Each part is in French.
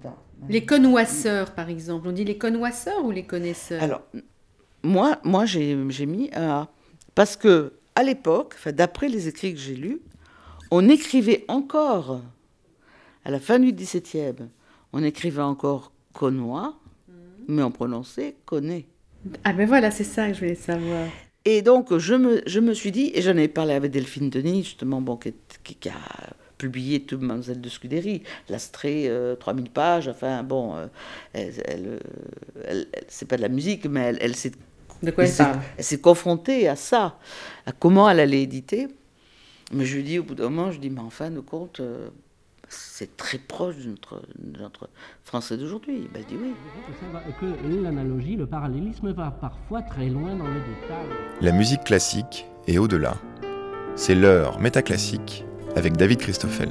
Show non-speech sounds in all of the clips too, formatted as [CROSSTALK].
Attends. Les connoisseurs, par exemple. On dit les connoisseurs ou les connaisseurs? Alors, moi, moi j'ai j'ai mis un A. Parce que, à l'époque, d'après les écrits que j'ai lus, on écrivait encore, à la fin du XVIIe, on écrivait encore connois, mais on prononçait connaît. Ah ben voilà, c'est ça que je voulais savoir. Et donc, je me, je me suis dit, et j'en ai parlé avec Delphine Denis, justement, bon, qui- qui a publié tout Mademoiselle de Scudéry, L'Astrée, euh, 3000 pages, enfin, bon, euh, elle, elle, euh, elle- elle- c'est pas de la musique, mais elle, elle s'est De quoi elle s'est- parle? elle s'est confrontée à ça, à comment elle allait éditer. Mais je lui dis, au bout d'un moment, je dis, mais en fin de compte, euh, c'est très proche de notre, de notre français d'aujourd'hui. Ben, elle dit oui. Que l'analogie, le parallélisme va parfois très loin dans le détail. La musique classique et au-delà. C'est l'heure métaclassique avec David Christoffel.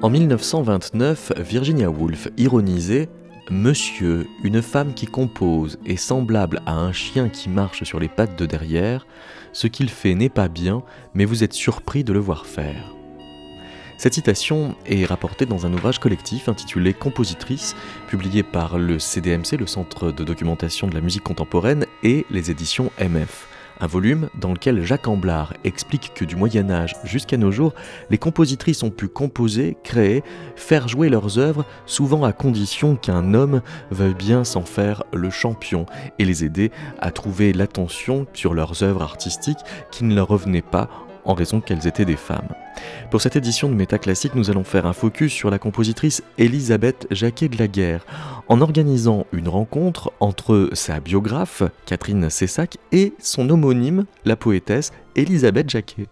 En 1929, Virginia Woolf ironisait Monsieur, une femme qui compose est semblable à un chien qui marche sur les pattes de derrière. Ce qu'il fait n'est pas bien, mais vous êtes surpris de le voir faire. Cette citation est rapportée dans un ouvrage collectif intitulé Compositrice, publié par le CDMC, le Centre de documentation de la musique contemporaine, et les éditions MF. Un volume dans lequel Jacques Amblard explique que du Moyen Âge jusqu'à nos jours, les compositrices ont pu composer, créer, faire jouer leurs œuvres, souvent à condition qu'un homme veuille bien s'en faire le champion et les aider à trouver l'attention sur leurs œuvres artistiques qui ne leur revenaient pas en raison qu'elles étaient des femmes. Pour cette édition de Métaclassique, nous allons faire un focus sur la compositrice Elisabeth Jacquet de la Guerre, en organisant une rencontre entre sa biographe, Catherine Cessac, et son homonyme, la poétesse Elisabeth Jacquet.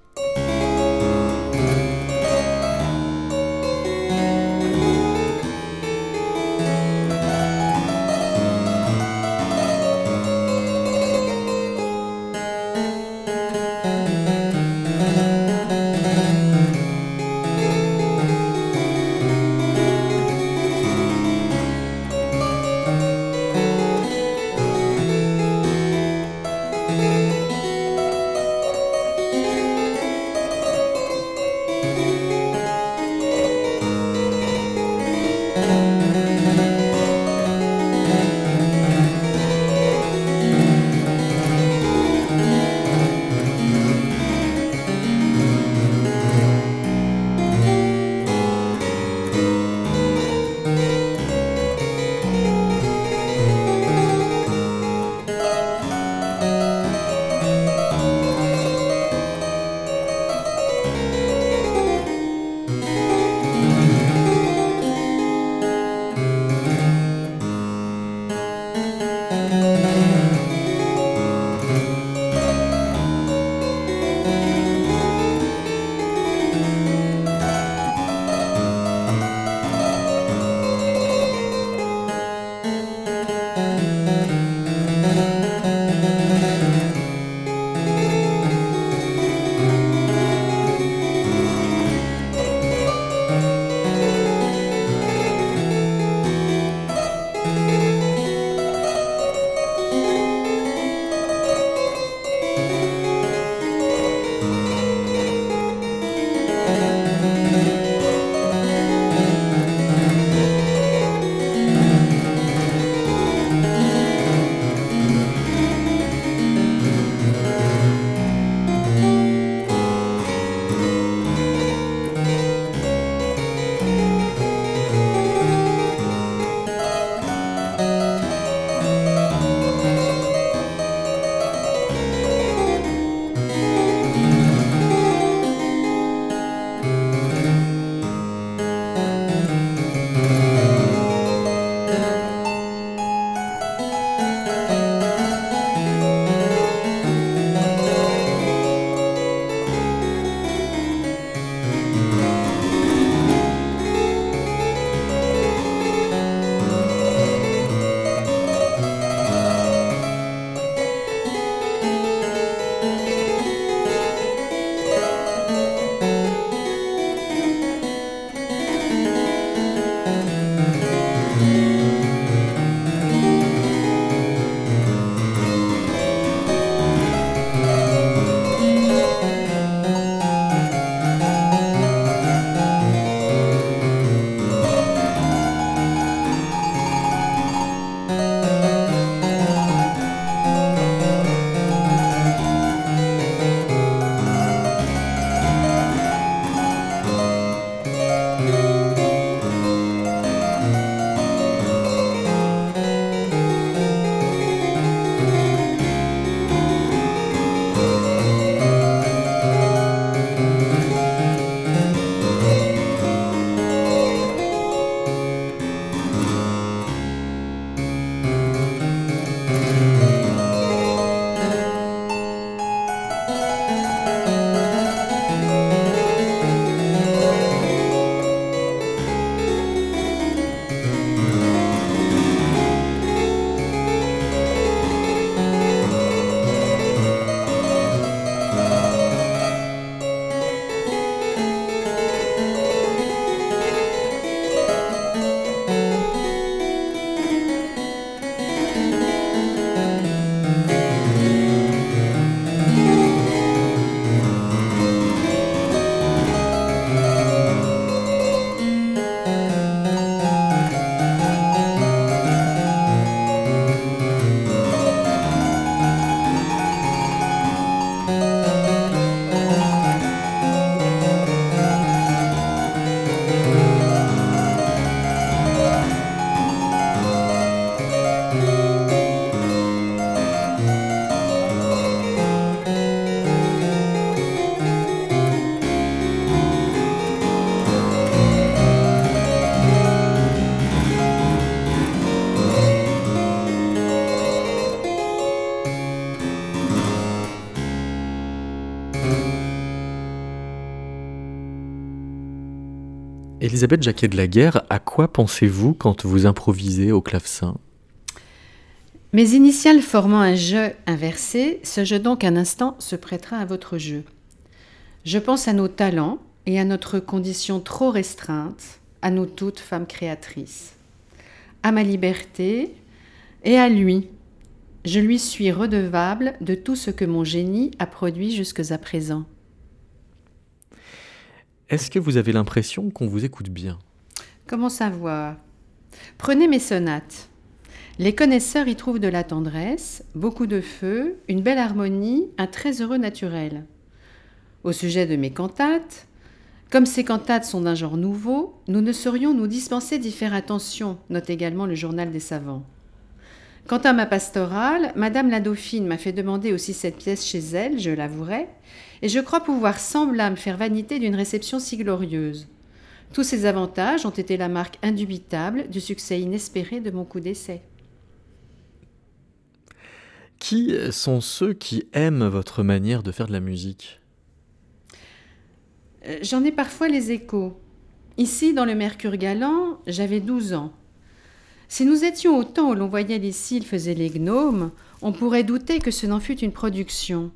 Elisabeth Jacquet de la à quoi pensez-vous quand vous improvisez au clavecin? Mes initiales formant un jeu inversé, ce jeu donc un instant se prêtera à votre jeu. Je pense à nos talents et à notre condition trop restreinte, à nous toutes femmes créatrices, à ma liberté et à lui. Je lui suis redevable de tout ce que mon génie a produit jusque à présent. Est-ce que vous avez l'impression qu'on vous écoute bien? Comment savoir? Prenez mes sonates. Les connaisseurs y trouvent de la tendresse, beaucoup de feu, une belle harmonie, un très heureux naturel. Au sujet de mes cantates, comme ces cantates sont d'un genre nouveau, nous ne saurions nous dispenser d'y faire attention, note également le journal des savants. Quant à ma pastorale, Madame la Dauphine m'a fait demander aussi cette pièce chez elle, je l'avouerai, et je crois pouvoir sans blâme faire vanité d'une réception si glorieuse. Tous ces avantages ont été la marque indubitable du succès inespéré de mon coup d'essai. Qui sont ceux qui aiment votre manière de faire de la musique? Euh, J'en ai parfois les échos. Ici, dans le Mercure Galant, j'avais 12 ans. Si nous étions au temps où l'on voyait les cils faisaient les gnomes, on pourrait douter que ce n'en fût une production.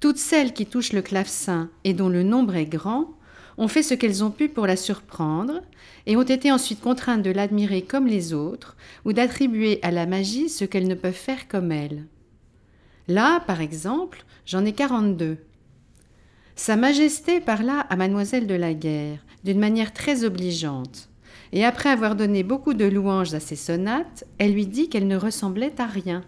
Toutes celles qui touchent le clavecin et dont le nombre est grand ont fait ce qu'elles ont pu pour la surprendre et ont été ensuite contraintes de l'admirer comme les autres ou d'attribuer à la magie ce qu'elles ne peuvent faire comme elle. Là, par exemple, j'en ai 42. Sa Majesté parla à Mademoiselle de la Guerre d'une manière très obligeante et après avoir donné beaucoup de louanges à ses sonates, elle lui dit qu'elle ne ressemblait à rien.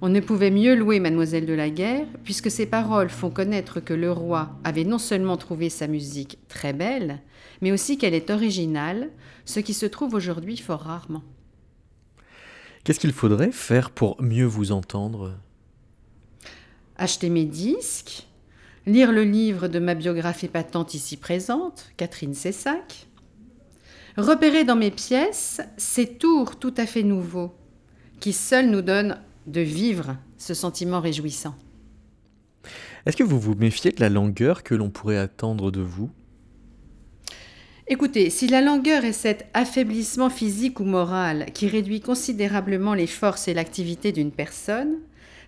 On ne pouvait mieux louer mademoiselle de la Guerre, puisque ses paroles font connaître que le roi avait non seulement trouvé sa musique très belle, mais aussi qu'elle est originale, ce qui se trouve aujourd'hui fort rarement. Qu'est-ce qu'il faudrait faire pour mieux vous entendre? Acheter mes disques, lire le livre de ma biographie patente ici présente, Catherine Cessac, repérer dans mes pièces ces tours tout à fait nouveaux, qui seuls nous donnent de vivre ce sentiment réjouissant. Est-ce que vous vous méfiez de la langueur que l'on pourrait attendre de vous? Écoutez, si la langueur est cet affaiblissement physique ou moral qui réduit considérablement les forces et l'activité d'une personne,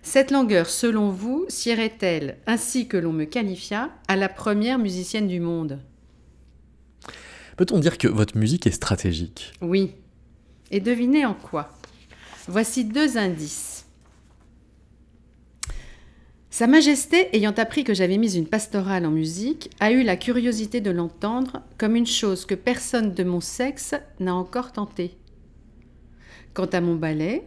cette langueur, selon vous, sierait-elle, ainsi que l'on me qualifia, à la première musicienne du monde? Peut-on dire que votre musique est stratégique? Oui. Et devinez en quoi? Voici deux indices. Sa Majesté, ayant appris que j'avais mis une pastorale en musique, a eu la curiosité de l'entendre comme une chose que personne de mon sexe n'a encore tenté. Quant à mon ballet,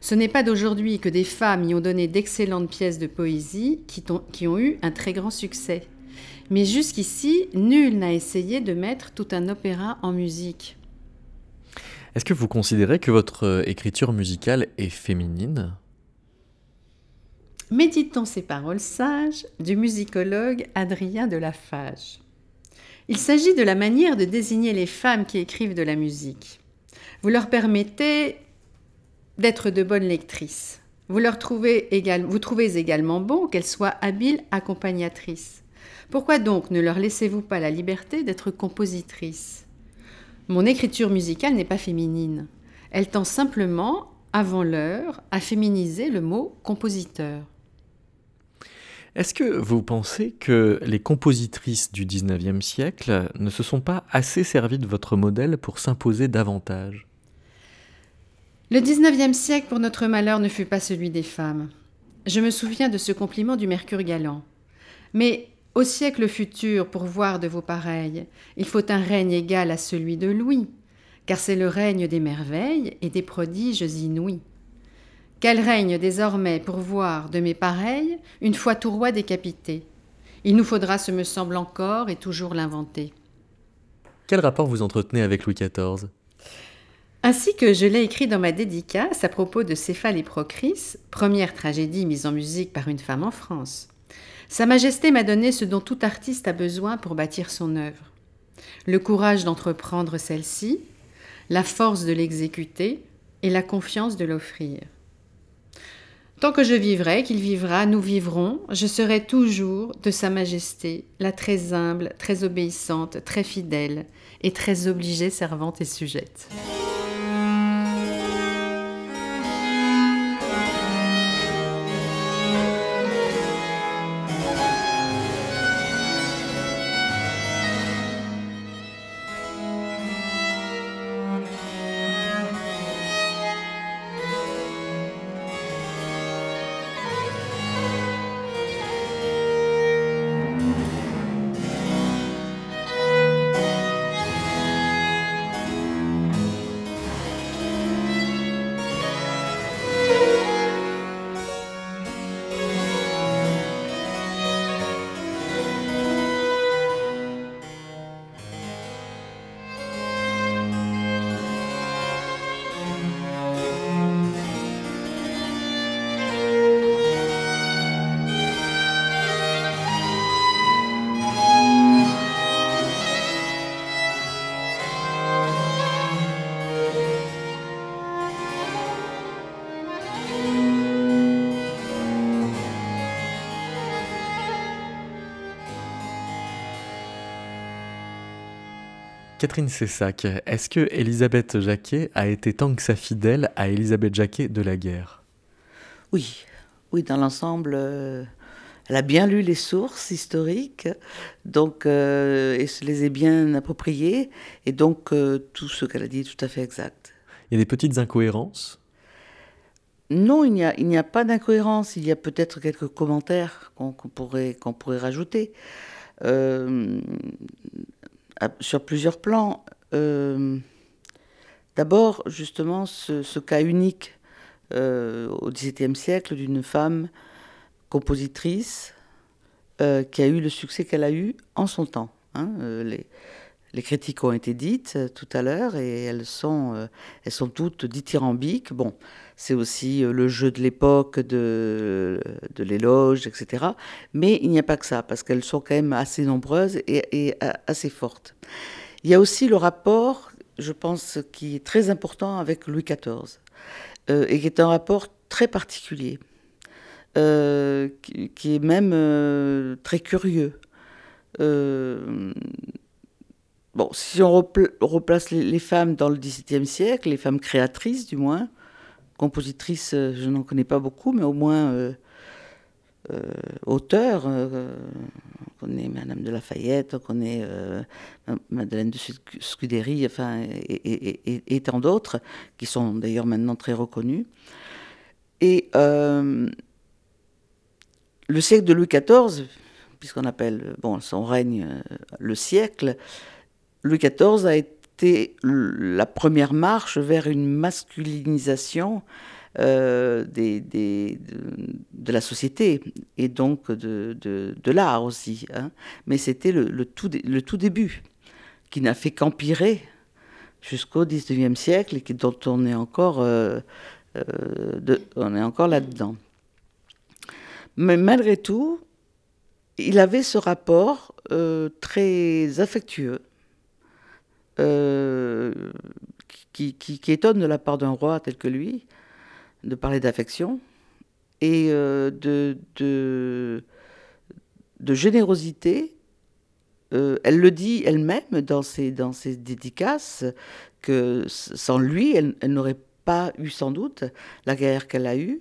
ce n'est pas d'aujourd'hui que des femmes y ont donné d'excellentes pièces de poésie qui, qui ont eu un très grand succès. Mais jusqu'ici, nul n'a essayé de mettre tout un opéra en musique. Est-ce que vous considérez que votre euh, écriture musicale est féminine? Méditons ces paroles sages du musicologue Adrien de Lafage. Il s'agit de la manière de désigner les femmes qui écrivent de la musique. Vous leur permettez d'être de bonnes lectrices. Vous, trouvez, vous trouvez également bon qu'elles soient habiles accompagnatrices. Pourquoi donc ne leur laissez-vous pas la liberté d'être compositrice Mon écriture musicale n'est pas féminine. Elle tend simplement, avant l'heure, à féminiser le mot compositeur. Est-ce que vous pensez que les compositrices du XIXe siècle ne se sont pas assez servies de votre modèle pour s'imposer davantage? Le XIXe siècle, pour notre malheur, ne fut pas celui des femmes. Je me souviens de ce compliment du Mercure galant. Mais au siècle futur, pour voir de vos pareils, il faut un règne égal à celui de Louis, car c'est le règne des merveilles et des prodiges inouïs. Quel règne désormais pour voir de mes pareils une fois tout roi décapité Il nous faudra, ce me semble encore, et toujours l'inventer. Quel rapport vous entretenez avec Louis XIV ainsi que je l'ai écrit dans ma dédicace à propos de Céphale et Procris, première tragédie mise en musique par une femme en France. Sa Majesté m'a donné ce dont tout artiste a besoin pour bâtir son œuvre. Le courage d'entreprendre celle-ci, la force de l'exécuter et la confiance de l'offrir. Tant que je vivrai, qu'il vivra, nous vivrons, je serai toujours de Sa Majesté, la très humble, très obéissante, très fidèle et très obligée servante et sujette.「Catherine Cessac, est-ce que Elisabeth Jacquet a été tant que ça fidèle à Elisabeth Jacquet de la guerre? Oui, oui, dans l'ensemble, euh, elle a bien lu les sources historiques, donc euh, et se les est bien appropriées, et donc euh, tout ce qu'elle a dit est tout à fait exact. Il y a des petites incohérences? Non, il n'y a, il n'y a pas d'incohérence. Il y a peut-être quelques commentaires qu'on qu'on pourrait, qu'on pourrait rajouter. Euh, sur plusieurs plans. Euh, D'abord, justement, ce, cas unique euh, au XVIIe siècle d'une femme compositrice euh, qui a eu le succès qu'elle a eu en son temps. hein. Les critiques ont été dites euh, tout à l'heure et elles sont, euh, elles sont toutes dithyrambiques. Bon, c'est aussi euh, le jeu de l'époque, de, de l'éloge, etc. Mais il n'y a pas que ça, parce qu'elles sont quand même assez nombreuses et, assez fortes. Il y a aussi le rapport, je pense, qui est très important avec Louis XIV, et qui est un rapport très particulier, qui, est même très curieux. Bon, si on repla- replace les, femmes dans le XVIIe siècle, les femmes créatrices du moins, compositrices, euh, je n'en connais pas beaucoup, mais au moins euh, euh, auteurs. on connaît Madame de Lafayette, on connaît Ma- Madeleine de Scu- Scudéry, enfin, et, tant d'autres, qui sont d'ailleurs maintenant très reconnus. Et le siècle de Louis XIV, puisqu'on appelle bon, son règne le siècle, Louis XIV a été la première marche vers une masculinisation euh, de, la société et donc de, l'art aussi. hein. Mais c'était le, tout, début, qui n'a fait qu'empirer jusqu'au XIXe siècle et qui, dont on est encore, euh, euh, on est encore là-dedans. Mais malgré tout, il avait ce rapport très affectueux euh, qui, étonne de la part d'un roi tel que lui, de parler d'affection et euh, de, générosité. Euh, elle le dit elle-même dans ses, dans ses dédicaces, que sans lui, elle, n'aurait pas eu sans doute la guerre qu'elle a eue.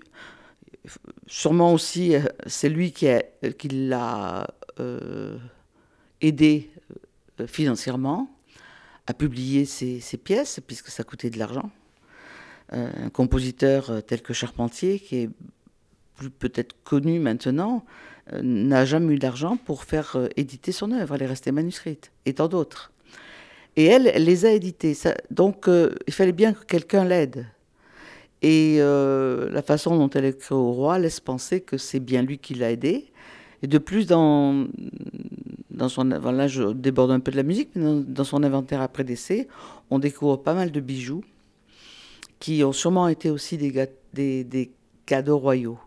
Sûrement aussi, c'est lui qui, qui l'a aidé euh, financièrement à publier ses, pièces, puisque ça coûtait de l'argent. Euh, un compositeur euh, tel que Charpentier, qui est plus peut-être connu maintenant, euh, n'a jamais eu d'argent pour faire éditer son œuvre. Elle est restée manuscrite, et tant d'autres. Et elle, les a éditées. Ça- donc, il fallait bien que quelqu'un l'aide. Et la façon dont elle écrit au roi laisse penser que c'est bien lui qui l'a aidé. Et de plus, dans, dans son, là je déborde un peu de la musique, mais dans, dans son inventaire après décès, on découvre pas mal de bijoux qui ont sûrement été aussi des, des, des cadeaux royaux.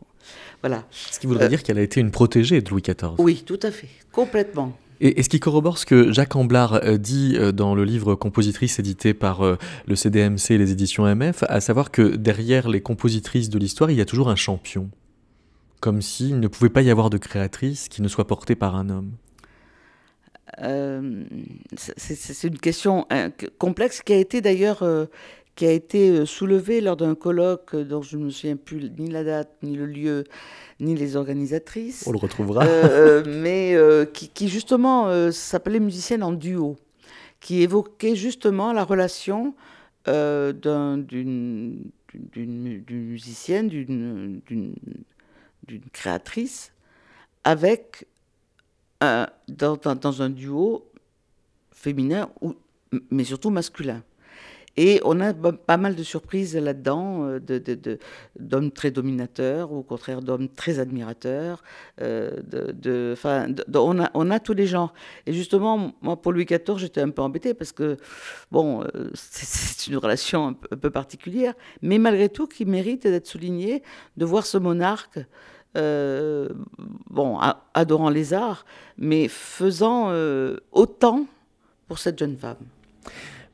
Voilà. Ce qui voudrait Euh, dire qu'elle a été une protégée de Louis XIV. Oui, tout à fait, complètement. Et, ce qui corrobore ce que Jacques Amblard euh, dit euh, dans le livre Compositrice édité par le CDMC et les éditions MF, à savoir que derrière les compositrices de l'histoire, il y a toujours un champion. Comme s'il ne pouvait pas y avoir de créatrice qui ne soit portée par un homme euh, C'est une question euh, complexe qui a été d'ailleurs euh, qui a été soulevée lors d'un colloque dont je ne me souviens plus ni la date, ni le lieu, ni les organisatrices. On le retrouvera. mais qui, qui, justement s'appelait Musicienne en duo, qui évoquait justement la relation d'une musicienne, d'une créatrice, avec dans, un duo féminin, ou, mais surtout masculin. Et on a pas mal de surprises là-dedans, euh, d'hommes très dominateurs, ou au contraire d'hommes très admirateurs. Euh, de, on, a, on a tous les genres. Et justement, moi, pour Louis XIV, j'étais un peu embêtée parce que, bon, euh, [LAUGHS] c'est une relation un peu, particulière, mais malgré tout, qui mérite d'être souligné, de voir ce monarque euh, bon, adorant les arts, mais faisant euh, autant pour cette jeune femme.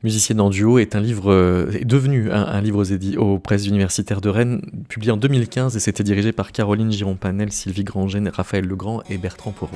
Musicienne en duo est un livre euh, est devenu un, livre aux, aux, presses universitaires de Rennes, publié en 2015 et c'était dirigé par Caroline Giron-Panel, Sylvie Grangène, Raphaël Legrand et Bertrand Poirot.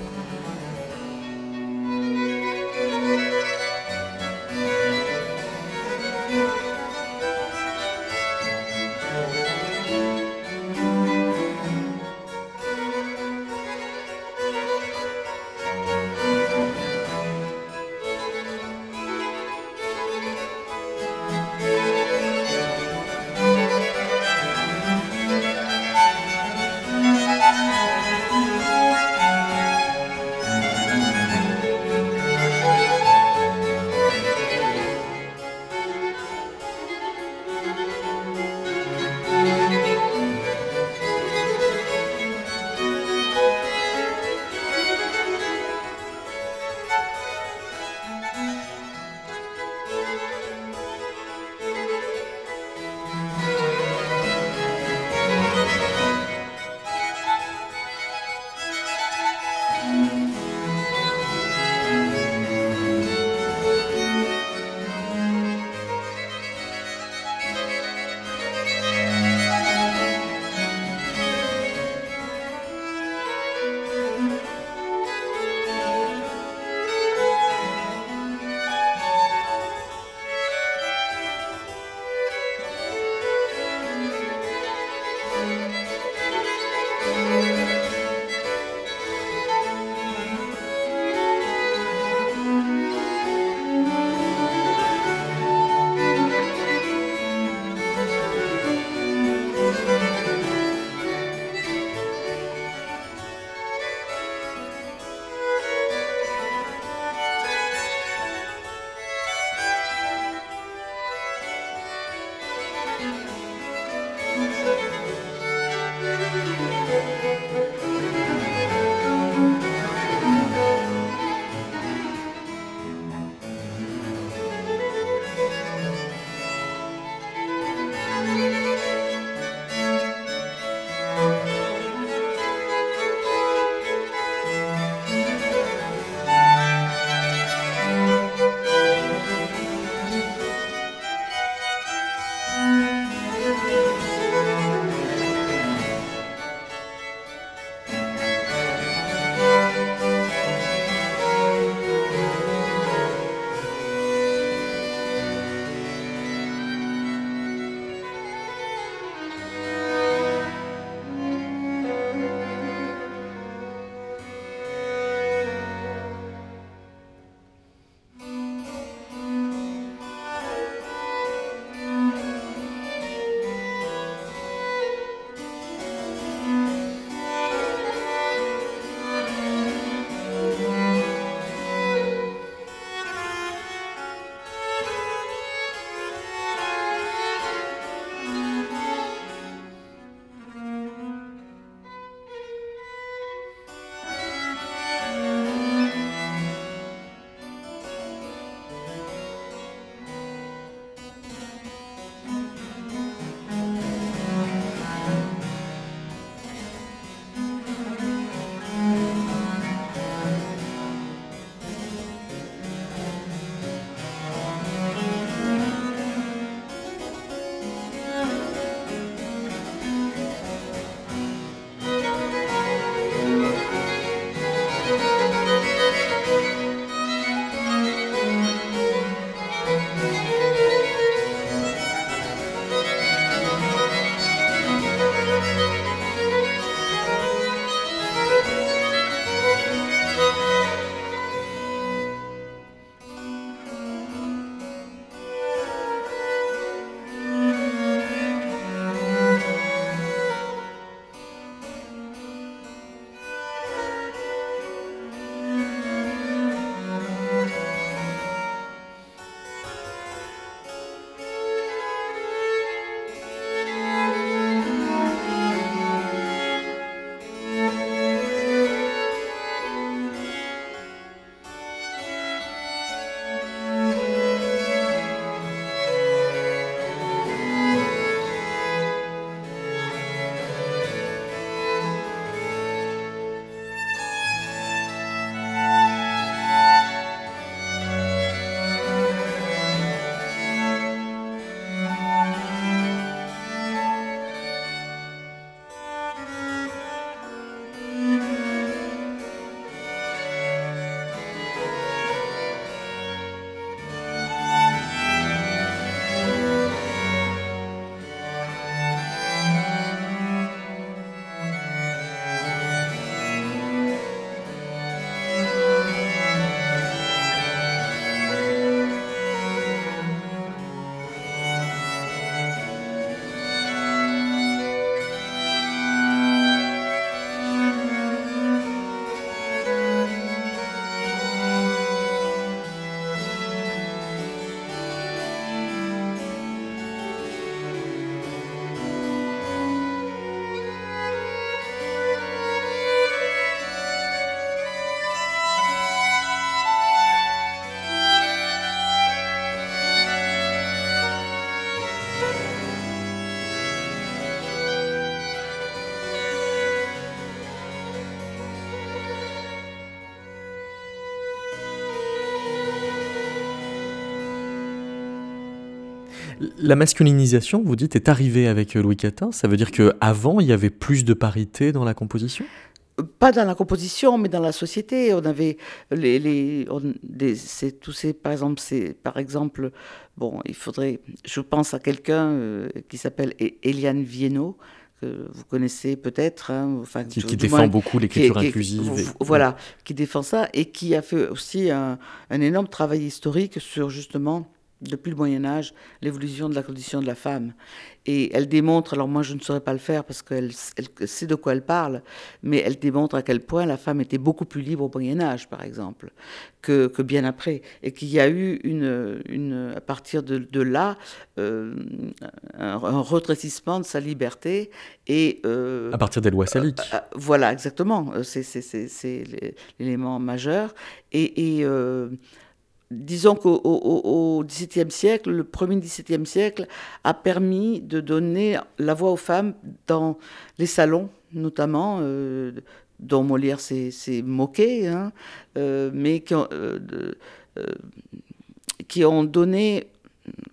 La masculinisation, vous dites, est arrivée avec Louis XIV. Ça veut dire qu'avant, il y avait plus de parité dans la composition? Pas dans la composition, mais dans la société. On avait les, les des, tous ces, par exemple, c'est, par exemple, bon, il faudrait, je pense à quelqu'un euh, qui s'appelle Eliane Viennot, que vous connaissez peut-être, hein, enfin, qui, défend beaucoup l'écriture inclusive. Voilà, qui défend ça et qui a fait aussi un, un énorme travail historique sur justement depuis le Moyen Âge, l'évolution de la condition de la femme. Et elle démontre, alors moi je ne saurais pas le faire parce qu'elle sait de quoi elle parle, mais elle démontre à quel point la femme était beaucoup plus libre au Moyen Âge, par exemple, que, que bien après. Et qu'il y a eu, une, une, à partir de, là, euh, un, retrécissement de sa liberté. Et, euh, à partir des lois saliques. Euh, voilà, exactement. C'est l'élément majeur. Et. et disons qu'au XVIIe siècle, le premier XVIIe siècle a permis de donner la voix aux femmes dans les salons, notamment, euh, dont Molière s'est moqué, hein, euh, mais qui ont, euh, qui ont, donné,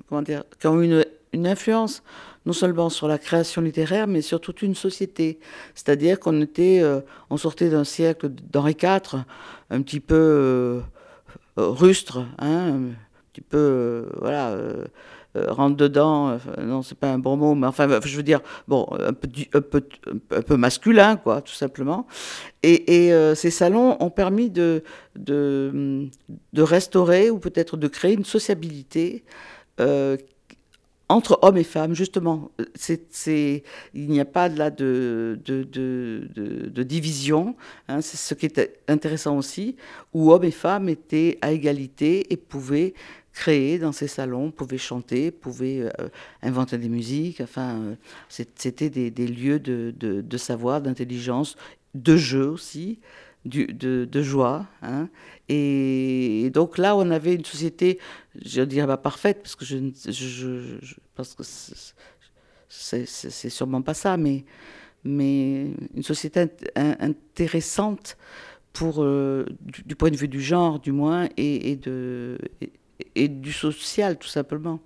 comment dire, qui ont une, une influence non seulement sur la création littéraire, mais sur toute une société. C'est-à-dire qu'on était, on sortait d'un siècle d'Henri IV, un petit peu rustre, hein, un petit peu, euh, voilà, euh, rentre dedans, non, c'est pas un bon mot, mais enfin, je veux dire, bon, un peu, un peu, un peu masculin, quoi, tout simplement. Et, ces salons ont permis de, de restaurer ou peut-être de créer une sociabilité entre hommes et femmes, justement. Il n'y a pas là de, division. Hein, c'est ce qui est intéressant aussi, où hommes et femmes étaient à égalité et pouvaient créer dans ces salons, pouvaient chanter, pouvaient euh, inventer des musiques. Enfin, euh, c'était des, lieux de, savoir, d'intelligence, de jeu aussi de, joie. Hein. Et, donc là, on avait une société, je dirais pas parfaite, parce que je, je, parce que c'est sûrement pas ça, mais, mais une société intéressante pour, euh, du, point de vue du genre, du moins, et de, et du social, tout simplement.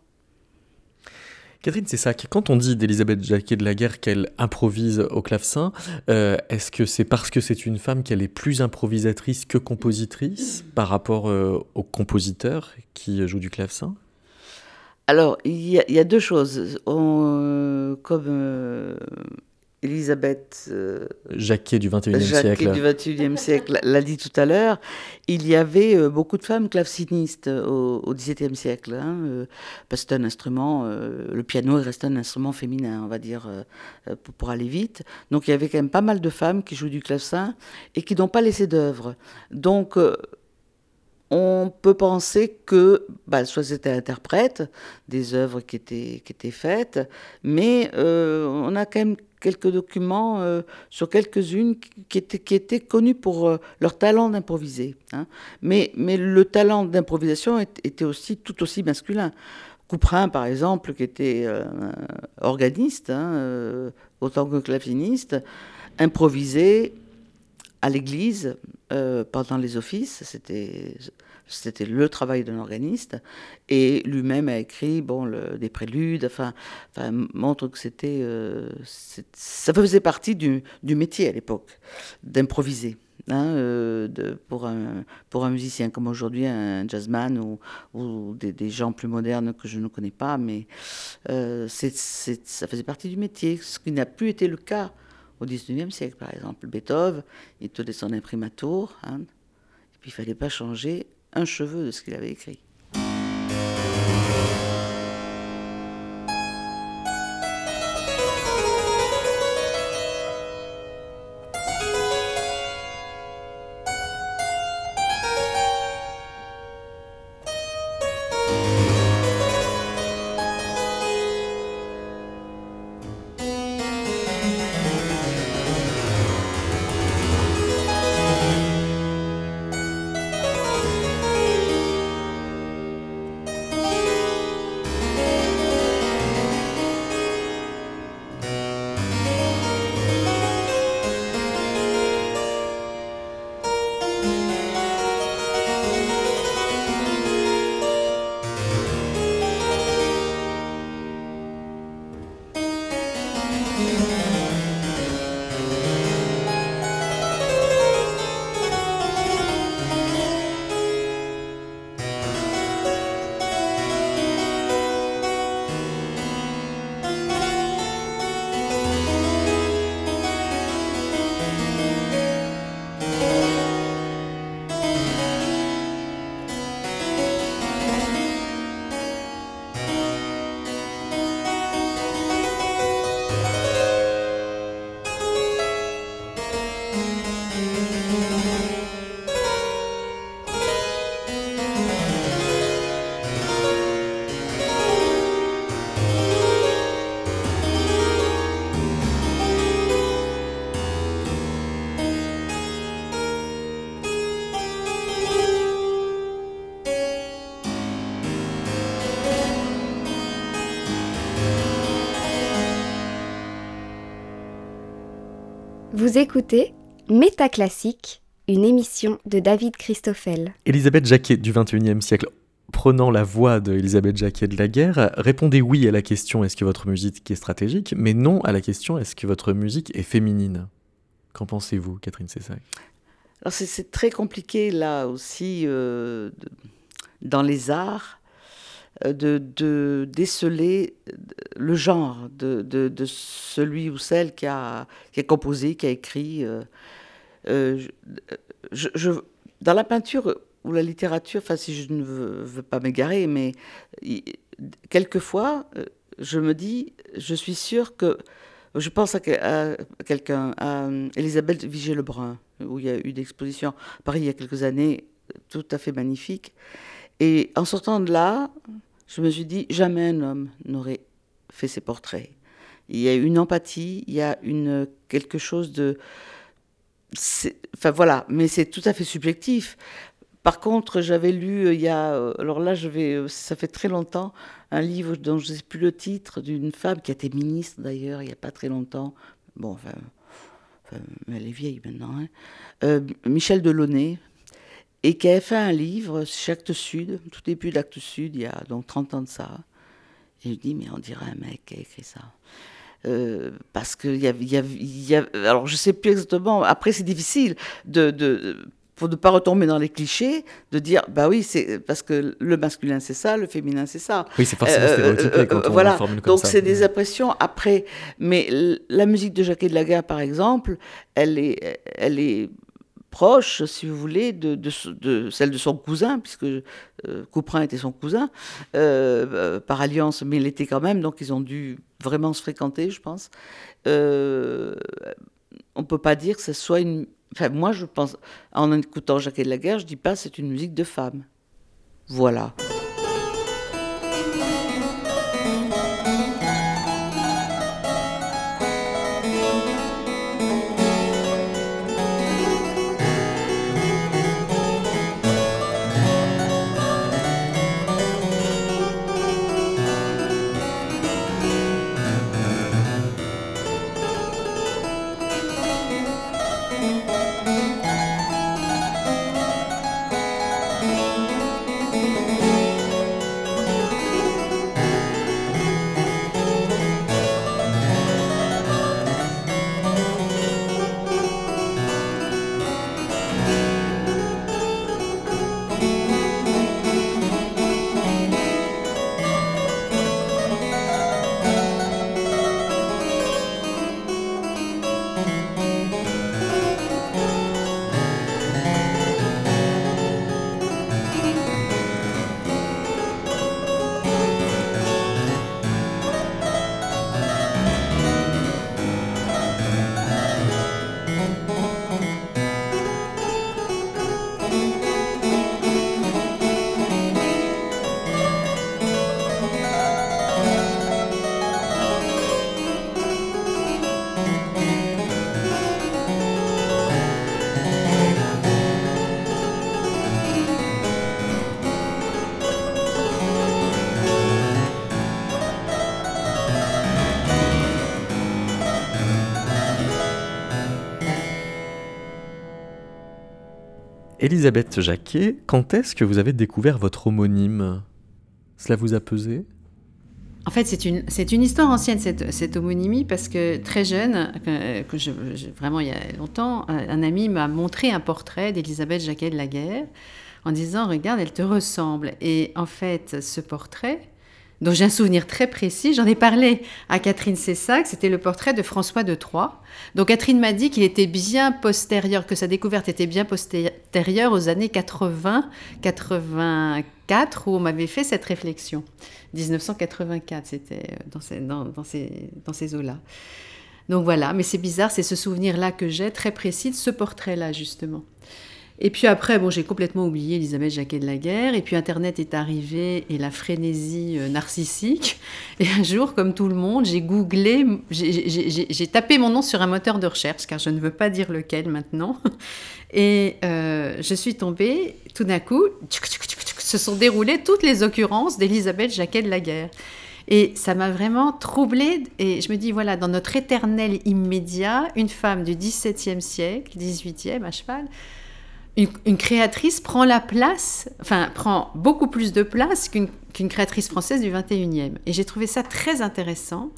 Catherine, c'est ça. Quand on dit d'Elisabeth Jacquet de la Guerre qu'elle improvise au clavecin, euh, est-ce que c'est parce que c'est une femme qu'elle est plus improvisatrice que compositrice par rapport euh, aux compositeurs qui jouent du clavecin? Alors, il y, a deux choses. On, comme Elisabeth euh, Jacquet du XXIe siècle. du siècle l'a dit tout à l'heure. Il y avait euh, beaucoup de femmes clavecinistes au, XVIIe siècle, hein, euh, parce que c'est un instrument. le piano reste un instrument féminin, on va dire, pour, aller vite. Donc il y avait quand même pas mal de femmes qui jouent du clavecin et qui n'ont pas laissé d'œuvre. Donc on peut penser que bah, soit c'était interprète des œuvres qui étaient, qui étaient faites, mais on a quand même quelques documents euh, sur quelques-unes qui étaient, qui étaient connues pour euh, leur talent d'improviser. Hein. Mais, mais le talent d'improvisation était aussi tout aussi masculin. Couperin, par exemple, qui était euh, organiste, hein, autant que claviniste, improvisait à l'église pendant les offices. C'était c'était le travail d'un organiste. Et lui-même a écrit bon, des préludes, enfin, montre que c'était, euh, ça faisait partie du, métier à l'époque, d'improviser. Hein, euh, pour, un, pour un musicien comme aujourd'hui, un jazzman ou, des, gens plus modernes que je ne connais pas, mais euh, ça faisait partie du métier, ce qui n'a plus été le cas au XIXe siècle, par exemple. Beethoven, il tenait son imprimatur, hein, et puis il fallait pas changer un cheveu de ce qu'il avait écrit. Vous écoutez Métaclassique, une émission de David Christoffel. Elisabeth Jacquet du XXIe siècle, prenant la voix de Elisabeth Jacquet de la guerre, répondez oui à la question est-ce que votre musique est stratégique, mais non à la question est-ce que votre musique est féminine? Qu'en pensez-vous, Catherine Cessac Alors c'est très compliqué là aussi euh, dans les arts de, de, déceler le genre de, celui ou celle qui a, qui a composé, qui a écrit. Euh, euh, dans la peinture ou la littérature, enfin si je ne veux, pas m'égarer, mais quelquefois, je me dis, je suis sûre que je pense à, quelqu'un, à Elisabeth Vigée-Lebrun, où il y a eu d'exposition à Paris il y a quelques années, tout à fait magnifique. Et en sortant de là, je me suis dit, jamais un homme n'aurait fait ces portraits. Il y a une empathie, il y a une, quelque chose de... Enfin voilà, mais c'est tout à fait subjectif. Par contre, j'avais lu, euh, il y a, euh, alors là, je vais, euh, ça fait très longtemps, un livre dont je ne sais plus le titre, d'une femme qui a été ministre d'ailleurs, il n'y a pas très longtemps. Bon, enfin, elle est vieille maintenant. Hein. Michel Delaunay, et qui avait fait un livre chez Actes Sud, tout début d'Actes Sud, il y a donc 30 ans de ça. Et je dis, mais on dirait un mec qui a écrit ça. Euh, parce que y y y a, alors je sais plus exactement. Après, c'est difficile de, de pour ne pas retomber dans les clichés, de dire bah oui, c'est parce que le masculin c'est ça, le féminin c'est ça. Oui, c'est forcément euh, stéréotypé euh, quand on voilà. formule comme Donc c'est des impressions après. Mais la musique de Jacques de la Guerre, par exemple, elle est, elle est proche, si vous voulez, de, celle de son cousin, puisque euh, Couperin était son cousin, euh, euh, par alliance, mais il était quand même, donc ils ont dû vraiment se fréquenter, je pense. on ne peut pas dire que ce soit une... Enfin, moi, je pense, en écoutant Jacques de la Guerre, je dis pas c'est une musique de femme. Voilà. Elisabeth Jacquet, quand est-ce que vous avez découvert votre homonyme? Cela vous a pesé? En fait, c'est une, histoire ancienne, cette, cette, homonymie, parce que très jeune, que, vraiment il y a longtemps, un ami m'a montré un portrait d'Elisabeth Jacquet de la Guerre en disant Regarde, elle te ressemble. Et en fait, ce portrait, dont j'ai un souvenir très précis. J'en ai parlé à Catherine Cessac, c'était le portrait de François de Troyes. Donc Catherine m'a dit qu'il était bien postérieur, que sa découverte était bien postérieure aux années 80, 84, où on m'avait fait cette réflexion. 1984, c'était euh, dans ces, dans, dans ces, dans ces eaux-là. Donc voilà, mais c'est bizarre, c'est ce souvenir-là que j'ai, très précis, de ce portrait-là, justement. Et puis après, bon, j'ai complètement oublié Elisabeth Jacquet de la Guerre. Et puis Internet est arrivé et la frénésie euh, narcissique. [LAUGHS] Et un jour, comme tout le monde, j'ai googlé, j'ai tapé mon nom sur un moteur de recherche, car je ne veux pas dire lequel maintenant. [LAUGHS] Et euh, je suis tombée, tout d'un coup, se sont déroulées toutes les occurrences d'Elisabeth Jacquet de la Guerre. Et ça m'a vraiment troublée. Et je me dis, voilà, dans notre éternel immédiat, une femme du XVIIe siècle, XVIIIe à cheval, une, créatrice prend la place, enfin, prend beaucoup plus de place qu'une créatrice française du XXIe. Et j'ai trouvé ça très intéressant.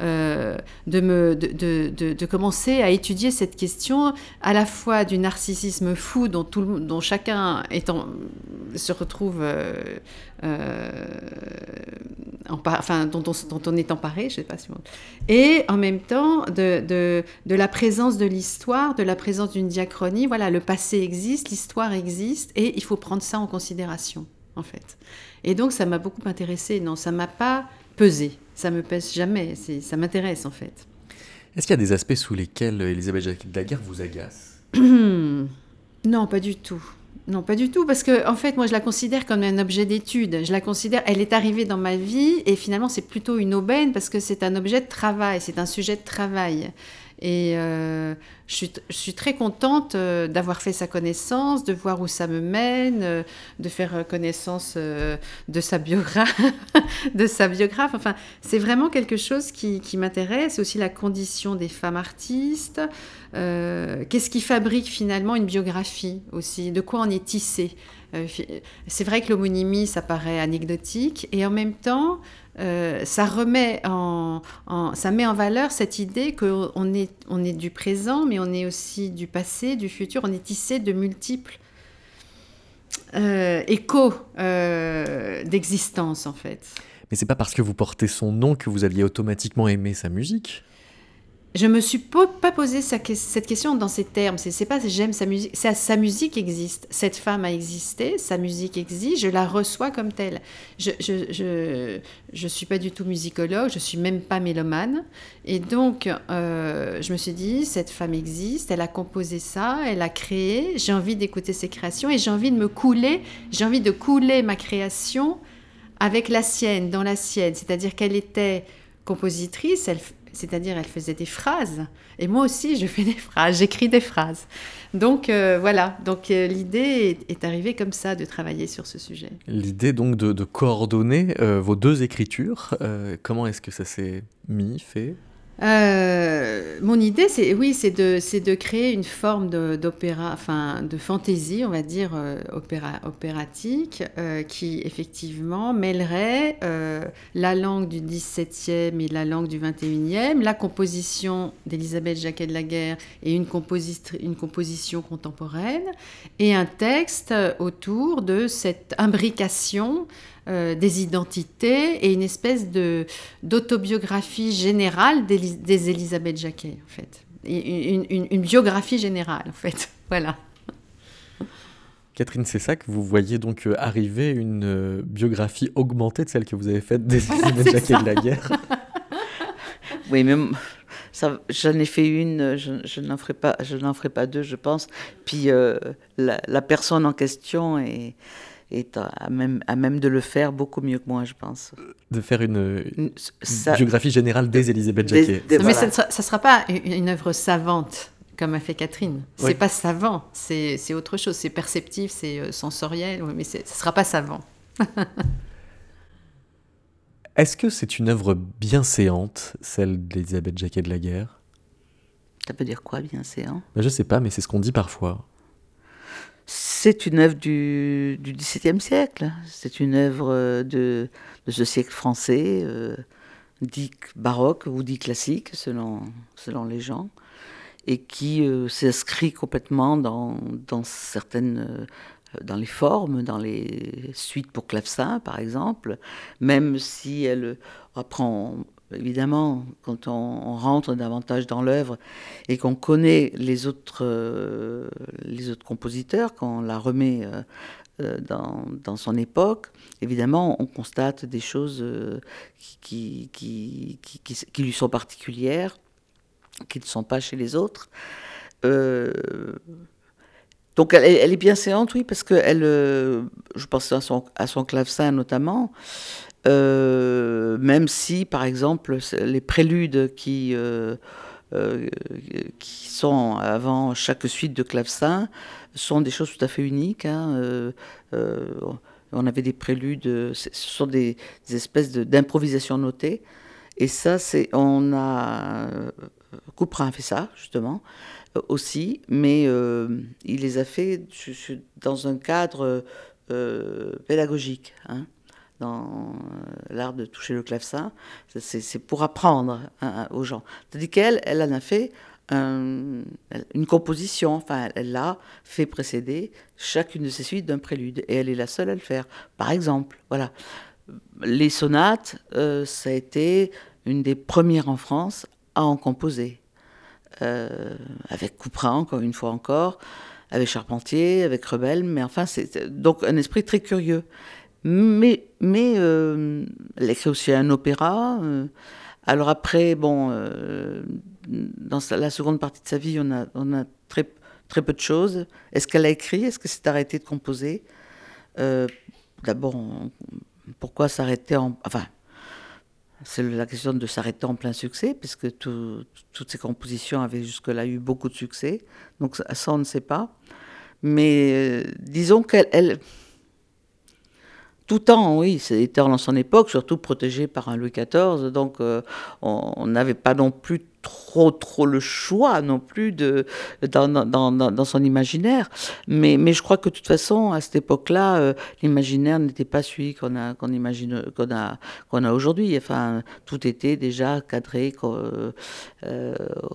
Euh, de, me, commencer à étudier cette question à la fois du narcissisme fou dont, tout dont chacun se retrouve, euh, euh, enfin, dont on, dont on, est emparé, je sais pas si et en même temps de, de la présence de l'histoire, de la présence d'une diachronie. Voilà, le passé existe, l'histoire existe, et il faut prendre ça en considération, en fait. Et donc, ça m'a beaucoup intéressé Non, ça m'a pas pesé ça me pèse jamais, ça m'intéresse en fait. Est-ce qu'il y a des aspects sous lesquels Elisabeth Jacques de la Guerre vous agace? [COUGHS] Non, pas du tout. Non, pas du tout, parce que en fait, moi, je la considère comme un objet d'étude. Je la considère, elle est arrivée dans ma vie, et finalement, c'est plutôt une aubaine parce que c'est un objet de travail, c'est un sujet de travail. Et euh, je, suis, très contente euh, d'avoir fait sa connaissance, de voir où ça me mène, euh, de faire connaissance [LAUGHS] de sa biographe. Enfin, c'est vraiment quelque chose qui, qui m'intéresse. aussi la condition des femmes artistes. Qu'est-ce qui fabrique finalement une biographie aussi? De quoi on est tissé? C'est vrai que l'homonymie, ça paraît anecdotique. Et en même temps, euh, ça remet en, ça met en valeur cette idée qu'on est, on est du présent, mais on est aussi du passé, du futur. On est tissé de multiples euh, échos euh, d'existence, en fait. Mais c'est pas parce que vous portez son nom que vous aviez automatiquement aimé sa musique je me suis pas posé cette question dans ces termes. C'est pas j'aime sa musique. Sa, musique existe. Cette femme a existé. Sa musique existe. Je la reçois comme telle. Je je, je, suis pas du tout musicologue. Je suis même pas mélomane. Et donc euh, je me suis dit cette femme existe. Elle a composé ça. Elle a créé. J'ai envie d'écouter ses créations et j'ai envie de me couler. J'ai envie de couler ma création avec la sienne, dans la sienne. C'est-à-dire qu'elle était compositrice. Elle c'est-à-dire elle faisait des phrases. Et moi aussi, je fais des phrases, j'écris des phrases. Donc euh, voilà, donc euh, l'idée est, arrivée comme ça de travailler sur ce sujet. L'idée donc de, coordonner euh, vos deux écritures, comment est-ce que ça s'est mis, fait? Euh, mon idée, c'est oui, c'est de, créer une forme d'opéra, enfin de fantaisie, on va dire euh, opéra, opératique, euh, qui effectivement mêlerait la langue du XVIIe et la langue du XXIe, la composition d'Elisabeth Jacquet de la Guerre et une composition contemporaine, et un texte autour de cette imbrication euh, des identités et une espèce de d'autobiographie générale des, Elisabeth Jacquet, en fait. Une, une, biographie générale, en fait. [LAUGHS] Voilà. Catherine que vous voyez donc euh, arriver une euh, biographie augmentée de celle que vous avez faite d'Elisabeth [LAUGHS] Jacquet de la guerre? [LAUGHS] oui, mais j'en ai fait une, je, n'en ferai pas, je n'en ferai pas deux, je pense. Puis la, la, personne en question est est à même, à même de le faire beaucoup mieux que moi, je pense. De faire une, biographie générale des Elisabeth Jacquet. Mais ça ne sera, pas une, œuvre savante comme a fait Catherine. C'est n'est pas savant, c'est autre chose. C'est perceptif, c'est euh, sensoriel, mais ce ne sera pas savant. [LAUGHS] Est-ce que c'est une œuvre bien séante, celle d'Elisabeth Jacquet de la guerre? Ça veut dire quoi, bien séant ben, Je sais pas, mais c'est ce qu'on dit parfois. C'est une œuvre du, XVIIe siècle. C'est une œuvre de, ce siècle français, euh, dit baroque ou dit classique, selon, selon les gens, et qui euh, s'inscrit complètement dans, dans certaines. Euh, dans les formes, dans les suites pour clavecin, par exemple, même si elle apprend évidemment, quand on, rentre davantage dans l'œuvre et qu'on connaît les autres, euh, les autres compositeurs, qu'on la remet euh, euh, dans, dans, son époque, évidemment, on constate des choses qui, qui, qui, qui, lui sont particulières, qui ne sont pas chez les autres. donc elle, elle, est bien séante, oui, parce que elle, je pense à son, à son clavecin notamment, euh, même si, par exemple, les préludes qui, euh, euh, qui sont avant chaque suite de clavecin sont des choses tout à fait uniques. Hein, On avait des préludes, ce sont des, espèces d'improvisation notées. Et ça, c'est, on a, Couperin a fait ça, justement, aussi, mais il les a fait dans un cadre pédagogique. Hein dans euh, l'art de toucher le clavecin. C'est pour apprendre hein, aux gens. Tandis qu'elle, elle en a fait une composition, enfin, elle l'a fait précéder chacune de ses suites d'un prélude, et elle est la seule à le faire. Par exemple, voilà. Les sonates, euh, ça a été une des premières en France à en composer. Euh, avec Couperin, encore une fois encore, avec Charpentier, avec Rebelle, mais enfin, c'est donc un esprit très curieux. Mais, mais euh, elle écrit aussi un opéra. Euh. alors après, bon, euh, dans la seconde partie de sa vie, on a, très, peu de choses. Est-ce qu'elle a écrit? Est-ce que c'est arrêté de composer? D'abord, pourquoi s'arrêter en... Enfin, c'est la question de s'arrêter en plein succès, puisque toutes ces compositions avaient jusque-là eu beaucoup de succès. Donc ça, on ne sait pas. Mais disons qu'elle tout temps, oui, c'était en son époque, surtout protégé par un Louis XIV, donc euh, on n'avait pas non plus trop trop le choix non plus de dans, dans, dans, son imaginaire. Mais, mais je crois que de toute façon à cette époque-là euh, l'imaginaire n'était pas celui qu'on a qu'on imagine qu'on a qu'on a aujourd'hui. Enfin tout était déjà cadré euh,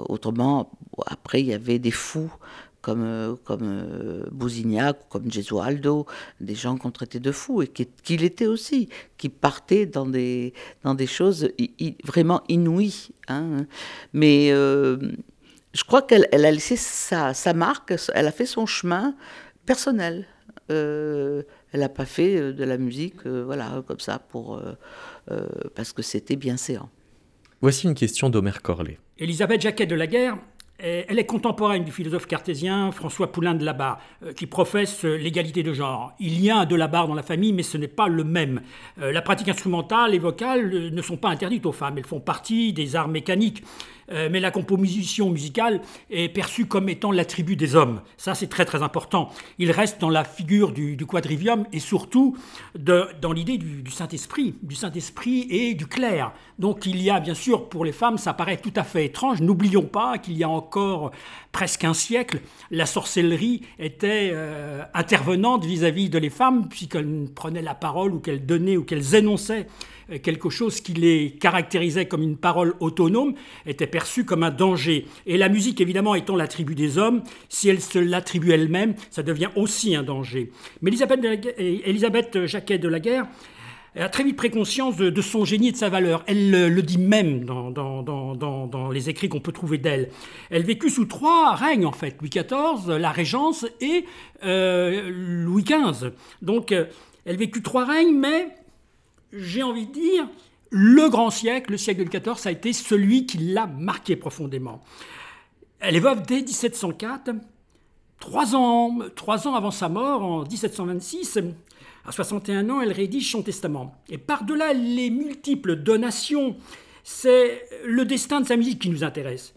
autrement. Après il y avait des fous comme, euh, comme euh, Bousignac, comme Gesualdo, des gens qu'on traitait de fous, et qu'il était aussi, qui partaient dans des, dans des choses vraiment inouïes. Hein. Mais euh, je crois qu'elle elle a laissé sa, sa, marque, elle a fait son chemin personnel. elle n'a pas fait de la musique, voilà, comme ça, pour, parce que c'était bien séant. Voici une question d'Omer Corley. Elisabeth Jacquet de la Guerre elle est contemporaine du philosophe cartésien François Poulain de Labarre, euh, qui professe l'égalité de genre. Il y a un de Labarre dans la famille, mais ce n'est pas le même. Euh, la pratique instrumentale et vocale euh, ne sont pas interdites aux femmes, elles font partie des arts mécaniques. Euh, mais la composition musicale est perçue comme étant l'attribut des hommes. Ça, c'est très très important. Il reste dans la figure du, quadrivium et surtout dans l'idée du, Saint-Esprit, du Saint-Esprit et du clair. Donc il y a bien sûr pour les femmes, ça paraît tout à fait étrange. N'oublions pas qu'il y a encore presque un siècle, la sorcellerie était euh, intervenante vis-à-vis de les femmes, puisqu'elles prenaient la parole ou qu'elles donnaient ou qu'elles énonçaient quelque chose qui les caractérisait comme une parole autonome, était perçu comme un danger. Et la musique, évidemment, étant l'attribut des hommes, si elle se l'attribue elle-même, ça devient aussi un danger. Mais Elisabeth, Jacquet de la Guerre a très vite pris conscience de, son génie et de sa valeur. Elle le, dit même dans, dans, les écrits qu'on peut trouver d'elle. Elle vécut sous trois règnes, en fait, Louis XIV, la Régence et euh, Louis XV. Donc, euh, elle vécut trois règnes, mais j'ai envie de dire, le grand siècle, le siècle de XIV, ça a été celui qui l'a marqué profondément. Elle est veuve dès 1704, trois ans, trois ans avant sa mort, en 1726. À 61 ans, elle rédige son testament. Et par-delà les multiples donations, c'est le destin de sa musique qui nous intéresse.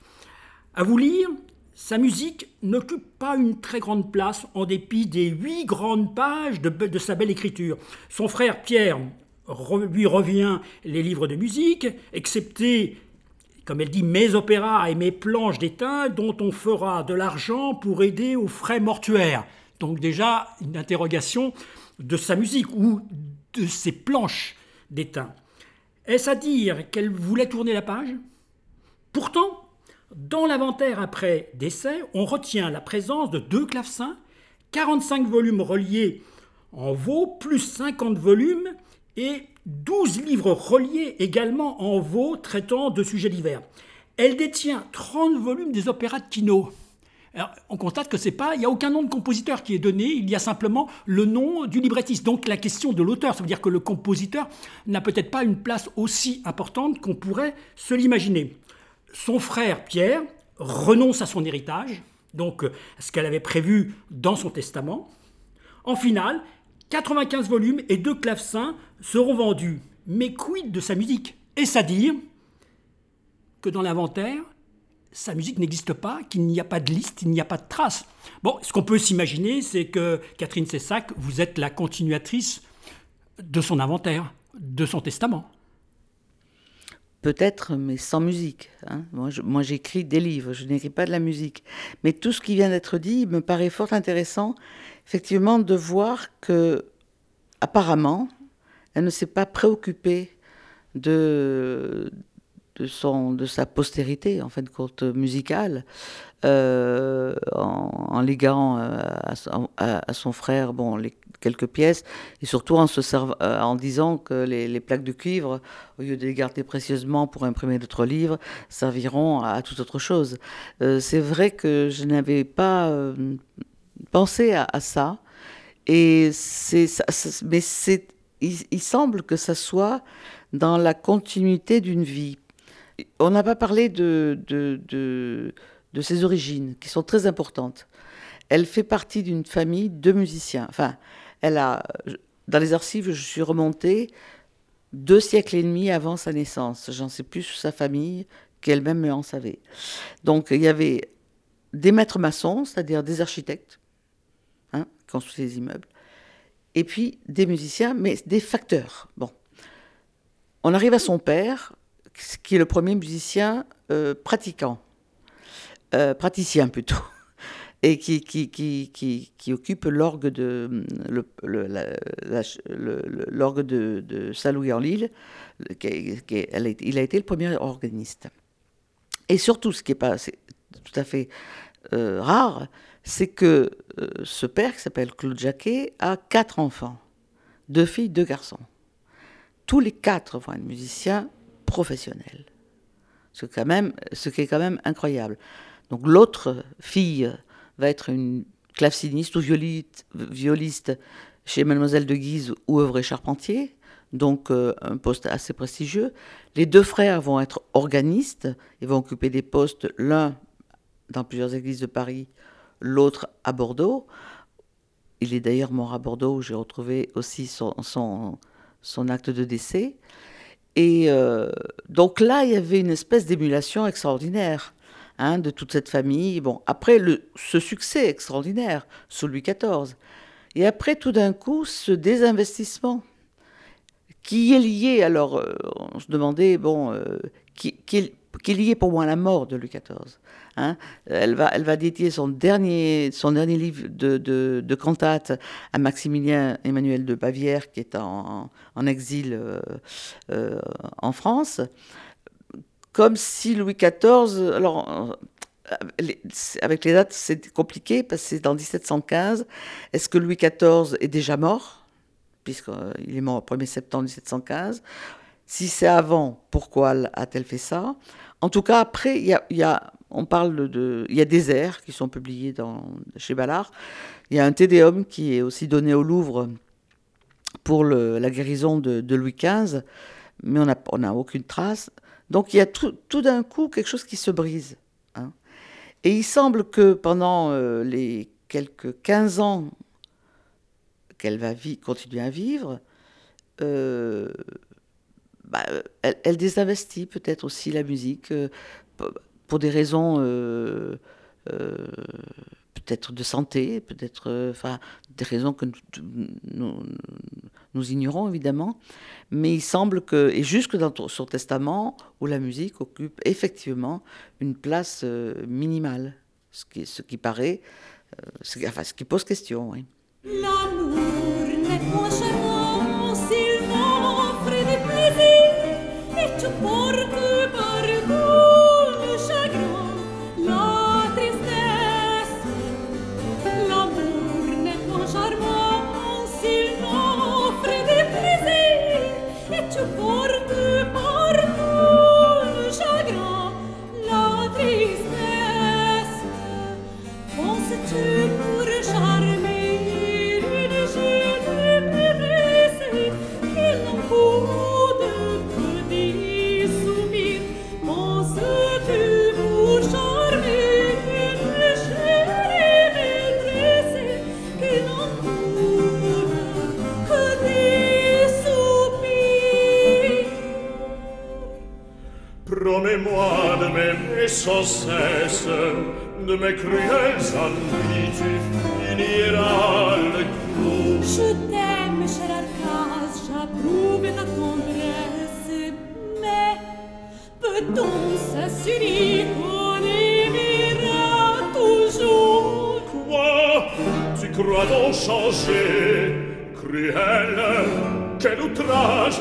À vous lire, sa musique n'occupe pas une très grande place en dépit des huit grandes pages de, de sa belle écriture. Son frère Pierre lui revient les livres de musique, excepté, comme elle dit, mes opéras et mes planches d'étain, dont on fera de l'argent pour aider aux frais mortuaires. Donc déjà, une interrogation de sa musique ou de ses planches d'étain. Est-ce à dire qu'elle voulait tourner la page? Pourtant, dans l'inventaire après décès, on retient la présence de deux clavecins, 45 volumes reliés en veau, plus 50 volumes et 12 livres reliés également en veau traitant de sujets divers. Elle détient 30 volumes des opéras de Kino. on constate que c'est pas, il n'y a aucun nom de compositeur qui est donné, il y a simplement le nom du librettiste. Donc la question de l'auteur, ça veut dire que le compositeur n'a peut-être pas une place aussi importante qu'on pourrait se l'imaginer. Son frère Pierre renonce à son héritage, donc ce qu'elle avait prévu dans son testament. En finale, 95 volumes et deux clavecins seront vendus. Mais quid de sa musique? Est-ce à dire que dans l'inventaire, sa musique n'existe pas, qu'il n'y a pas de liste, il n'y a pas de trace? Bon, ce qu'on peut s'imaginer, c'est que Catherine Cessac, vous êtes la continuatrice De son inventaire, de son testament. Peut-être, mais sans musique. Hein. Moi, j'écris des livres, je n'écris pas de la musique. Mais tout ce qui vient d'être dit me paraît fort intéressant, effectivement, de voir que, apparemment, elle ne s'est pas préoccupée de, son, de sa postérité, en fin de compte, musicale, euh, en, léguant euh, à, son frère bon, quelques pièces, et surtout en, se euh, en disant que les, plaques de cuivre, au lieu de les garder précieusement pour imprimer d'autres livres, serviront à, toute autre chose. C'est vrai que je n'avais pas pensé à, ça, et c'est, mais c'est, il, semble que ça soit dans la continuité d'une vie. On n'a pas parlé de, de, de, de, ses origines, qui sont très importantes. Elle fait partie d'une famille de musiciens. Enfin, elle a, dans les archives, je suis remontée deux siècles et demi avant sa naissance. J'en sais plus sur sa famille qu'elle-même en savait. Donc, il y avait des maîtres maçons, c'est-à-dire des architectes, hein, qui construisaient des immeubles, et puis des musiciens, mais des facteurs. Bon. On arrive à son père, qui est le premier musicien euh, pratiquant, euh, praticien plutôt, [LAUGHS] et qui, occupe l'orgue de, l'orgue de, de Saint-Louis en Lille. il a été le premier organiste. Et surtout, ce qui n'est pas tout à fait euh, rare, c'est que ce père, qui s'appelle Claude Jacquet, a quatre enfants, deux filles, deux garçons tous les quatre vont être musiciens professionnels. Ce, qui est quand même incroyable. Donc l'autre fille va être une claveciniste ou violiste, violiste chez Mademoiselle de Guise ou œuvre Charpentier, donc euh, un poste assez prestigieux. Les deux frères vont être organistes, ils vont occuper des postes, l'un dans plusieurs églises de Paris, l'autre à Bordeaux. Il est d'ailleurs mort à Bordeaux, où j'ai retrouvé aussi son, acte de décès. Et euh, donc là, il y avait une espèce d'émulation extraordinaire hein, de toute cette famille. Bon, après le, ce succès extraordinaire sous Louis XIV. Et après, tout d'un coup, ce désinvestissement qui est lié, alors euh, on se demandait, bon, euh, qui, qui, est, lié pour moi à la mort de Louis XIV. Hein. Elle, va, dédier son dernier, son dernier livre de, de, de cantate à Maximilien Emmanuel de Bavière, qui est en, en exil euh, euh, en France, comme si Louis XIV, alors euh, avec les dates c'est compliqué parce que c'est dans 1715, est-ce que Louis XIV est déjà mort, puisqu'il est mort au 1er septembre 1715 si c'est avant, pourquoi a-t-elle fait ça? En tout cas, après, il y a, on parle de, il y a des airs qui sont publiés chez Ballard. Il y a un Tédéum qui est aussi donné au Louvre pour la guérison de, Louis XV, mais on n'a aucune trace. Donc il y a tout, tout d'un coup quelque chose qui se brise. Hein. Et il semble que pendant euh, les quelques 15 ans qu'elle va continuer à vivre, euh, bah, elle, elle, désinvestit peut-être aussi la musique. Euh, pour des raisons euh, euh, peut-être de santé, peut-être euh, enfin des raisons que nous, ignorons évidemment, mais il semble que, et jusque dans son testament, où la musique occupe effectivement une place minimale, ce qui, paraît, ce, qui pose question. L'amour n'est point charmant sans cesse de mes cruels habitudes finira le coup. Je t'aime, cher Arcas, j'approuve ta tendresse, mais peut-on s'assurer qu'on aimera toujours Quoi Tu crois donc changer Cruel, quel outrage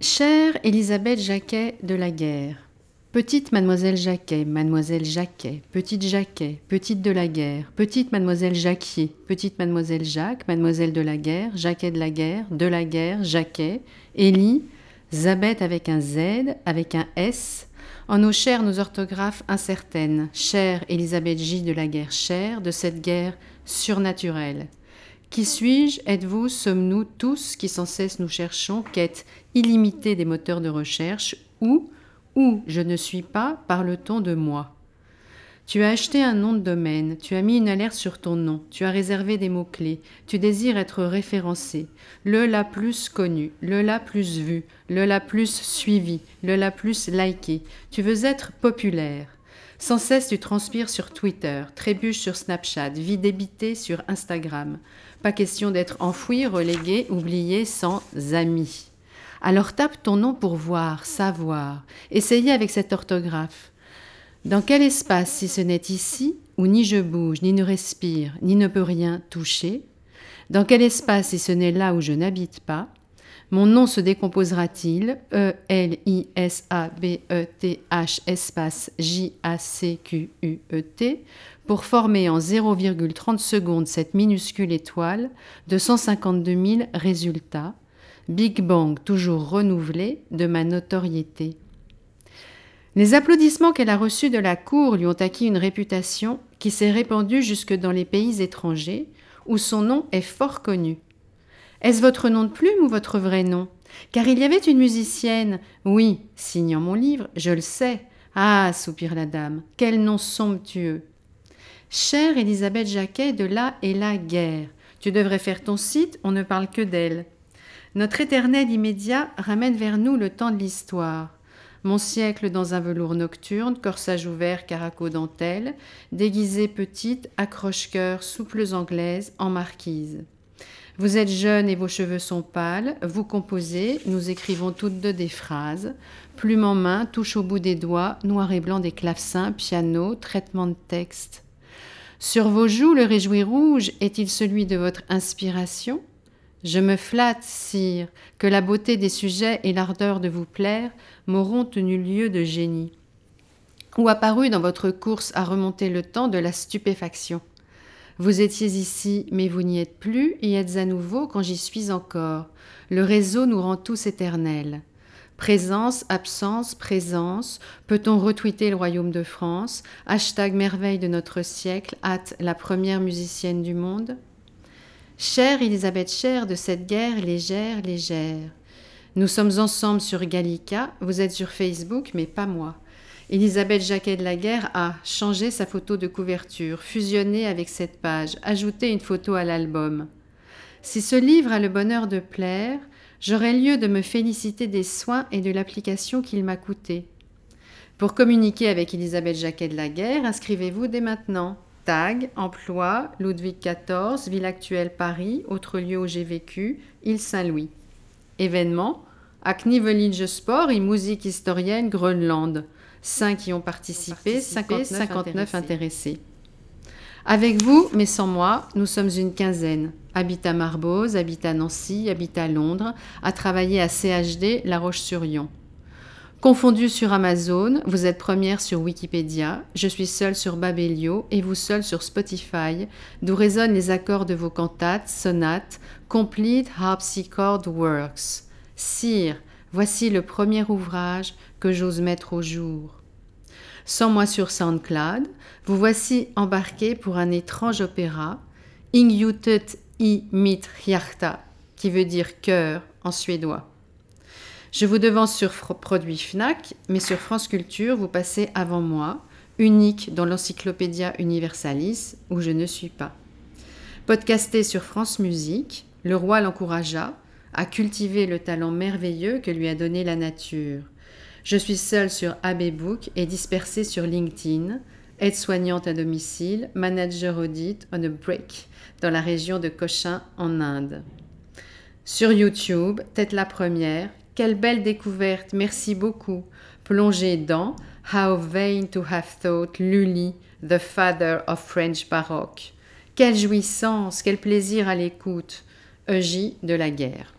Chère Élisabeth Jacquet de la Guerre, Petite Mademoiselle Jacquet, Mademoiselle Jacquet, Petite Jacquet, Petite de la Guerre, Petite Mademoiselle Jacquier, Petite Mademoiselle Jacques, Mademoiselle de la Guerre, Jacquet de la Guerre, de la Guerre, Jacquet, Élie, Zabeth avec un Z, avec un S, en nos chères nos orthographes incertaines, chère Élisabeth J de la Guerre, chère de cette guerre surnaturelle. Qui suis-je? Êtes-vous? Sommes-nous tous qui sans cesse nous cherchons Quête illimitée des moteurs de recherche? Ou Ou je ne suis pas Parle-t-on de moi? Tu as acheté un nom de domaine, tu as mis une alerte sur ton nom, tu as réservé des mots-clés, tu désires être référencé, le la plus connu, le la plus vu, le la plus suivi, le la plus liké, tu veux être populaire. Sans cesse, tu transpires sur Twitter, trébuches sur Snapchat, vis débité sur Instagram. Pas question d'être enfoui, relégué, oublié, sans amis. Alors tape ton nom pour voir, savoir. Essayez avec cette orthographe. Dans quel espace, si ce n'est ici, où ni je bouge, ni ne respire, ni ne peux rien toucher? Dans quel espace, si ce n'est là où je n'habite pas? Mon nom se décomposera-t-il? E-L-I-S-A-B-E-T-H espace J-A-C-Q-U-E-T pour former en 0,30 secondes cette minuscule étoile de 152 000 résultats, Big Bang toujours renouvelé de ma notoriété. Les applaudissements qu'elle a reçus de la cour lui ont acquis une réputation qui s'est répandue jusque dans les pays étrangers, où son nom est fort connu. Est-ce votre nom de plume ou votre vrai nom? Car il y avait une musicienne. Oui, signant mon livre, je le sais. Ah, soupire la dame, quel nom somptueux. Chère Élisabeth Jacquet de là et la guerre. Tu devrais faire ton site, on ne parle que d'elle. Notre éternel immédiat ramène vers nous le temps de l'histoire. Mon siècle dans un velours nocturne, corsage ouvert, caraco dentelle, déguisée petite, accroche-cœur, souples anglaises, en marquise. Vous êtes jeune et vos cheveux sont pâles, vous composez, nous écrivons toutes deux des phrases, plume en main, touche au bout des doigts, noir et blanc des clavecins, piano, traitement de texte. Sur vos joues, le réjoui rouge est-il celui de votre inspiration? Je me flatte, sire, que la beauté des sujets et l'ardeur de vous plaire m'auront tenu lieu de génie. Ou apparu dans votre course à remonter le temps de la stupéfaction. Vous étiez ici, mais vous n'y êtes plus, et êtes à nouveau quand j'y suis encore. Le réseau nous rend tous éternels. Présence, absence, présence. Peut-on retweeter le royaume de France? Hashtag merveille de notre siècle, hâte la première musicienne du monde Chère Elisabeth Chère de cette guerre légère, légère. Nous sommes ensemble sur Gallica, vous êtes sur Facebook, mais pas moi. Elisabeth Jacquet de la Guerre a changé sa photo de couverture, fusionné avec cette page, ajouté une photo à l'album. Si ce livre a le bonheur de plaire, j'aurai lieu de me féliciter des soins et de l'application qu'il m'a coûté. Pour communiquer avec Elisabeth Jacquet de la Guerre, inscrivez-vous dès maintenant. Tag, emploi, Ludwig XIV, ville actuelle Paris, autre lieu où j'ai vécu, île Saint-Louis. Événement, Aknivelige Sport et musique historienne Groenland. 5 y ont participé, 59, 59 intéressés. Avec vous, mais sans moi, nous sommes une quinzaine. Habitat Marbose, habitat Nancy, habitat Londres, à travailler à CHD La Roche-sur-Yon. Confondu sur Amazon, vous êtes première sur Wikipédia, je suis seule sur Babelio et vous seule sur Spotify, d'où résonnent les accords de vos cantates, sonates, Complete Harpsichord Works. Sire, voici le premier ouvrage que j'ose mettre au jour. Sans moi sur SoundCloud, vous voici embarqué pour un étrange opéra, Ingjutet i mitt hjärta, qui veut dire cœur en suédois. Je vous devance sur Produit FNAC, mais sur France Culture, vous passez avant moi, unique dans l'Encyclopédia Universalis, où je ne suis pas. Podcasté sur France Musique, le roi l'encouragea à cultiver le talent merveilleux que lui a donné la nature. Je suis seule sur AB Book et dispersée sur LinkedIn, aide-soignante à domicile, manager audit on a break dans la région de Cochin en Inde. Sur YouTube, tête la première, quelle belle découverte, merci beaucoup. Plongez dans How vain to have thought Lully, the father of French baroque. Quelle jouissance, quel plaisir à l'écoute. Eugie de la guerre.